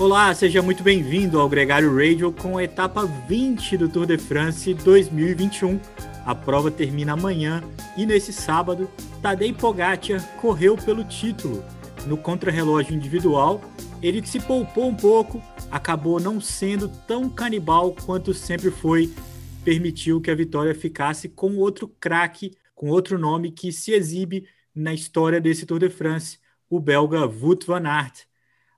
Olá, seja muito bem-vindo ao Gregário Radio com a etapa 20 do Tour de France 2021. A prova termina amanhã e nesse sábado, Tadej Pogacar correu pelo título. No contrarrelógio individual, ele se poupou um pouco, acabou não sendo tão canibal quanto sempre foi, permitiu que a vitória ficasse com outro craque, com outro nome que se exibe na história desse Tour de France, o belga Wout van Aert.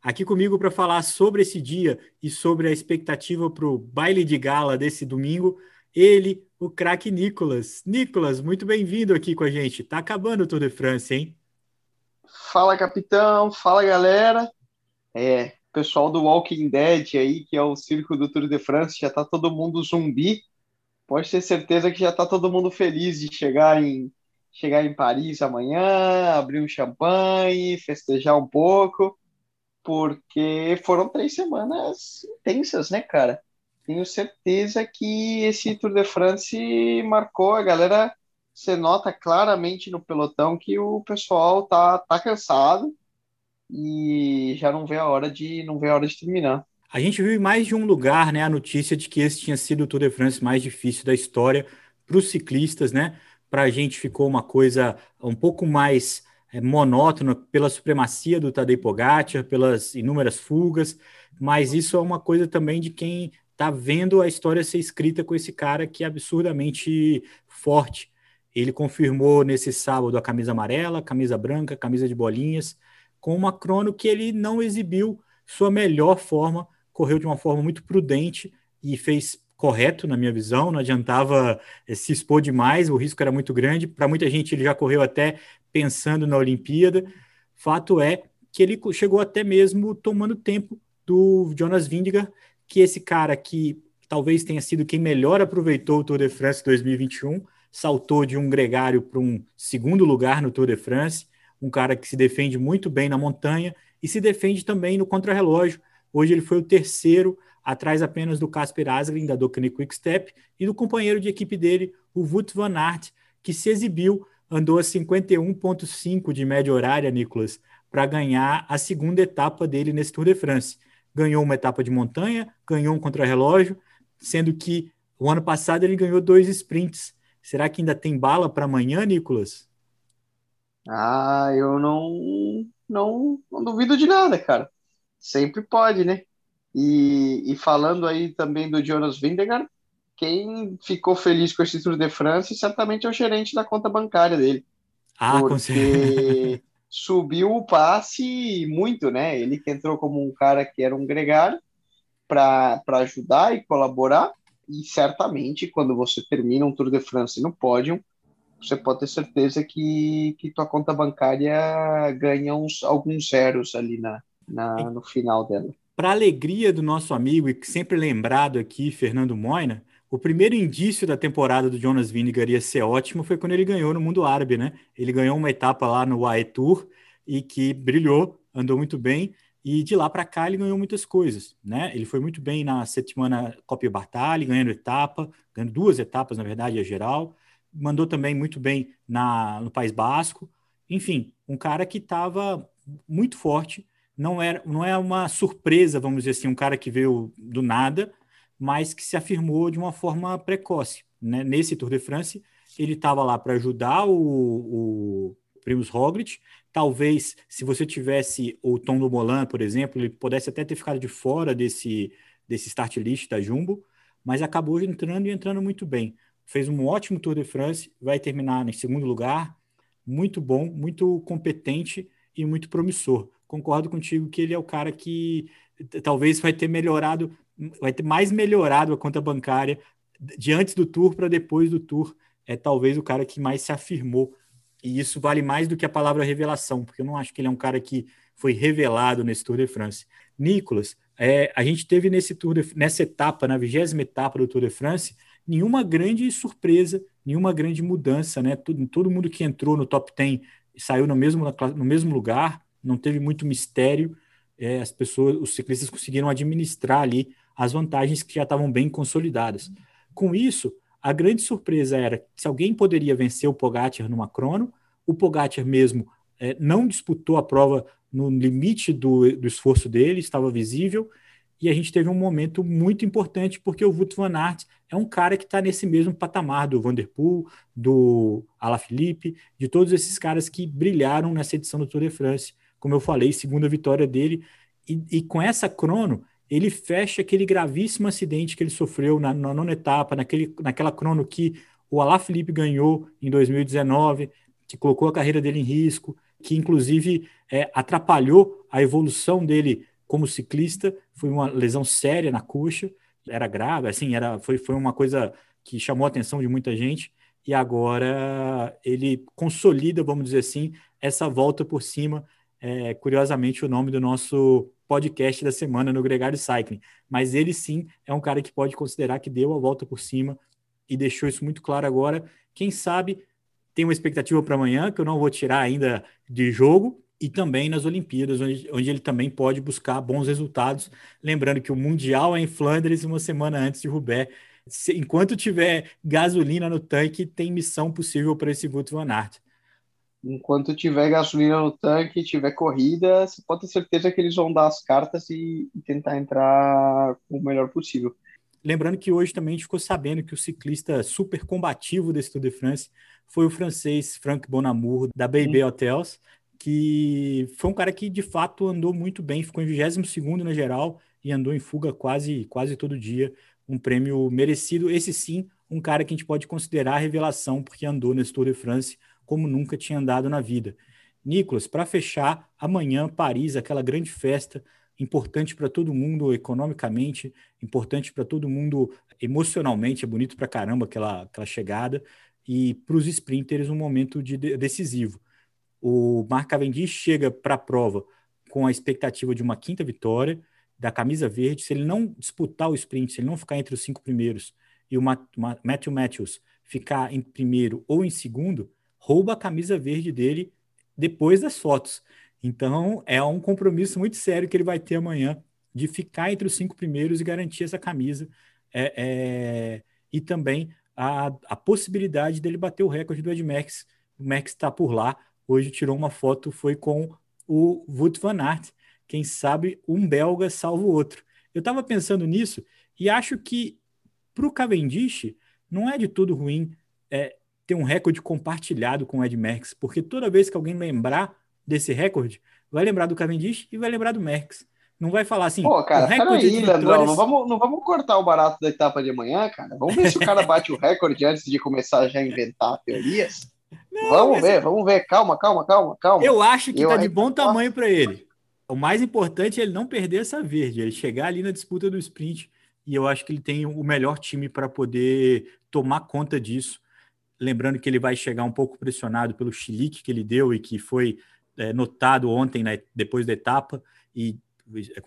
Aqui comigo para falar sobre esse dia e sobre a expectativa para o baile de gala desse domingo, ele, o craque Nicolas. Nicolas, muito bem-vindo aqui com a gente. Tá acabando o Tour de France, hein? Fala, capitão. Fala, galera. É, pessoal do Walking Dead aí, que é o circo do Tour de France, já tá todo mundo zumbi. Pode ter certeza que já tá todo mundo feliz de chegar em chegar em Paris amanhã, abrir um champanhe, festejar um pouco porque foram três semanas intensas, né, cara? Tenho certeza que esse Tour de France marcou a galera. Você nota claramente no pelotão que o pessoal tá, tá cansado e já não vê a hora de não vê a hora de terminar. A gente viu em mais de um lugar, né, a notícia de que esse tinha sido o Tour de France mais difícil da história para os ciclistas, né? Para a gente ficou uma coisa um pouco mais é, monótono pela supremacia do Tadej Pogacar, pelas inúmeras fugas, mas isso é uma coisa também de quem está vendo a história ser escrita com esse cara que é absurdamente forte. Ele confirmou nesse sábado a camisa amarela, camisa branca, camisa de bolinhas, com uma crono que ele não exibiu sua melhor forma, correu de uma forma muito prudente e fez correto, na minha visão, não adiantava eh, se expor demais, o risco era muito grande. Para muita gente, ele já correu até pensando na Olimpíada. Fato é que ele chegou até mesmo tomando tempo do Jonas Vingegaard, que esse cara que talvez tenha sido quem melhor aproveitou o Tour de France 2021, saltou de um gregário para um segundo lugar no Tour de France, um cara que se defende muito bem na montanha e se defende também no contrarrelógio. Hoje ele foi o terceiro atrás apenas do Casper Asgreen, da Docane Quickstep, e do companheiro de equipe dele, o Wout van Aert, que se exibiu, andou a 51,5 de média horária, Nicolas, para ganhar a segunda etapa dele nesse Tour de France. Ganhou uma etapa de montanha, ganhou um contrarrelógio, sendo que o ano passado ele ganhou dois sprints. Será que ainda tem bala para amanhã, Nicolas? Ah, eu não, não, não duvido de nada, cara. Sempre pode, né? E, e falando aí também do Jonas Vingegaard, quem ficou feliz com esse Tour de France certamente é o gerente da conta bancária dele. Ah, porque subiu o passe muito, né? Ele que entrou como um cara que era um gregário para ajudar e colaborar, e certamente quando você termina um Tour de France no pódio, você pode ter certeza que, que tua conta bancária ganha uns, alguns zeros ali na, na, no final dela. Para alegria do nosso amigo e sempre lembrado aqui, Fernando Moina, o primeiro indício da temporada do Jonas Vingegaard ia ser ótimo foi quando ele ganhou no mundo árabe, né? Ele ganhou uma etapa lá no UAE Tour e que brilhou, andou muito bem e de lá para cá ele ganhou muitas coisas, né? Ele foi muito bem na Settimana Copia Bartali, ganhando etapa, ganhando duas etapas, na verdade, a geral. Mandou também muito bem na, no País Basco. Enfim, um cara que estava muito forte não, era, não é uma surpresa, vamos dizer assim, um cara que veio do nada, mas que se afirmou de uma forma precoce. Né? Nesse Tour de France, ele estava lá para ajudar o, o Primus Roglic. Talvez, se você tivesse o Tom Dumoulin, por exemplo, ele pudesse até ter ficado de fora desse, desse start list da Jumbo, mas acabou entrando e entrando muito bem. Fez um ótimo Tour de France, vai terminar em segundo lugar, muito bom, muito competente e muito promissor concordo contigo que ele é o cara que talvez vai ter melhorado, vai ter mais melhorado a conta bancária de antes do tour para depois do tour. É talvez o cara que mais se afirmou. E isso vale mais do que a palavra revelação, porque eu não acho que ele é um cara que foi revelado nesse Tour de France. Nicolas, é, a gente teve nesse tour de, nessa etapa, na vigésima etapa do Tour de France, nenhuma grande surpresa, nenhuma grande mudança, né? Todo, todo mundo que entrou no top 10 saiu no mesmo, no mesmo lugar, não teve muito mistério. É, as pessoas, os ciclistas conseguiram administrar ali as vantagens que já estavam bem consolidadas. Com isso, a grande surpresa era se alguém poderia vencer o Pogacar numa crono, o Pogacar mesmo é, não disputou a prova no limite do, do esforço dele, estava visível, e a gente teve um momento muito importante, porque o Wout van Aert é um cara que está nesse mesmo patamar do Vanderpool, do Alaphilippe, de todos esses caras que brilharam nessa edição do Tour de France. Como eu falei, segunda vitória dele, e, e com essa crono, ele fecha aquele gravíssimo acidente que ele sofreu na, na nona etapa, naquele, naquela crono que o Alaphilippe ganhou em 2019, que colocou a carreira dele em risco, que inclusive é, atrapalhou a evolução dele como ciclista, foi uma lesão séria na coxa, era grave, assim, era, foi, foi uma coisa que chamou a atenção de muita gente, e agora ele consolida, vamos dizer assim, essa volta por cima, é, curiosamente o nome do nosso podcast da semana no Gregário Cycling, mas ele sim é um cara que pode considerar que deu a volta por cima e deixou isso muito claro agora, quem sabe tem uma expectativa para amanhã, que eu não vou tirar ainda de jogo, e também nas Olimpíadas, onde, onde ele também pode buscar bons resultados. Lembrando que o Mundial é em Flandres uma semana antes de. Se, enquanto tiver gasolina no tanque, tem missão possível para esse Wout van Aert. Enquanto tiver gasolina no tanque, tiver corrida, você pode ter certeza que eles vão dar as cartas e, e tentar entrar o melhor possível. Lembrando que hoje também a gente ficou sabendo que o ciclista super combativo desse Tour de France foi o francês Frank Bonamour, da Baby Hotels, que foi um cara que de fato andou muito bem, ficou em 22 na geral e andou em fuga quase, quase todo dia. Um prêmio merecido. Esse sim, um cara que a gente pode considerar revelação, porque andou nesse Tour de France como nunca tinha andado na vida. Nicolas, para fechar, amanhã, Paris, aquela grande festa importante para todo mundo economicamente, importante para todo mundo emocionalmente, é bonito para caramba aquela, aquela chegada, e para os sprinters um momento de, decisivo. O Mark Cavendish chega para a prova com a expectativa de uma quinta vitória da camisa verde. Se ele não disputar o sprint, se ele não ficar entre os cinco primeiros e o Matthew Matthews ficar em primeiro ou em segundo, rouba a camisa verde dele depois das fotos. Então é um compromisso muito sério que ele vai ter amanhã de ficar entre os cinco primeiros e garantir essa camisa. É, é... E também a, a possibilidade dele bater o recorde do Ed Max. O Max está por lá hoje tirou uma foto, foi com o Wout van Aert. Quem sabe um belga salva o outro. Eu estava pensando nisso e acho que para o Cavendish não é de tudo ruim é, ter um recorde compartilhado com o Ed Merckx, porque toda vez que alguém lembrar desse recorde, vai lembrar do Cavendish e vai lembrar do Merckx. Não vai falar assim. Pô, cara, peraí, vitórias... Não vamos, não vamos cortar o barato da etapa de amanhã, cara. Vamos ver se o cara bate o recorde antes de começar já a inventar teorias. Não, vamos ver, vamos ver. Calma, calma, calma, calma. Eu acho que eu tá de bom tamanho para ele. O mais importante é ele não perder essa verde, ele chegar ali na disputa do sprint. E eu acho que ele tem o melhor time para poder tomar conta disso. Lembrando que ele vai chegar um pouco pressionado pelo chilique que ele deu e que foi é, notado ontem, né, depois da etapa, e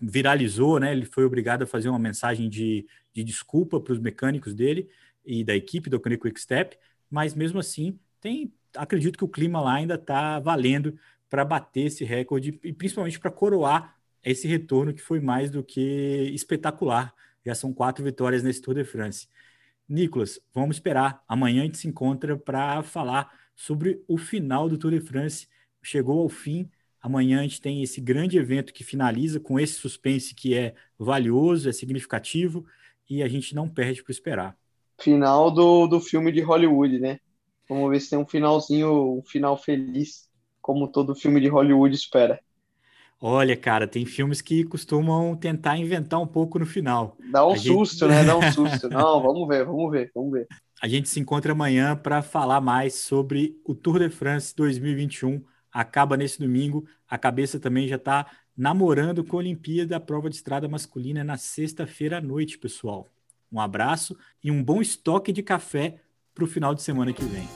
viralizou, né? Ele foi obrigado a fazer uma mensagem de, de desculpa para os mecânicos dele e da equipe do Quick Step, mas mesmo assim tem, acredito que o clima lá ainda está valendo para bater esse recorde e principalmente para coroar esse retorno que foi mais do que espetacular. Já são quatro vitórias nesse Tour de France. Nicolas, vamos esperar. Amanhã a gente se encontra para falar sobre o final do Tour de France. Chegou ao fim. Amanhã a gente tem esse grande evento que finaliza com esse suspense que é valioso, é significativo e a gente não perde para esperar. Final do, do filme de Hollywood, né? Vamos ver se tem um finalzinho, um final feliz, como todo filme de Hollywood espera. Olha, cara, tem filmes que costumam tentar inventar um pouco no final. Dá um a susto, gente... né? Dá um susto. Não, vamos ver, vamos ver, vamos ver. A gente se encontra amanhã para falar mais sobre o Tour de France 2021. Acaba nesse domingo. A cabeça também já está namorando com a Olimpíada, a prova de estrada masculina na sexta-feira à noite, pessoal. Um abraço e um bom estoque de café para o final de semana que vem.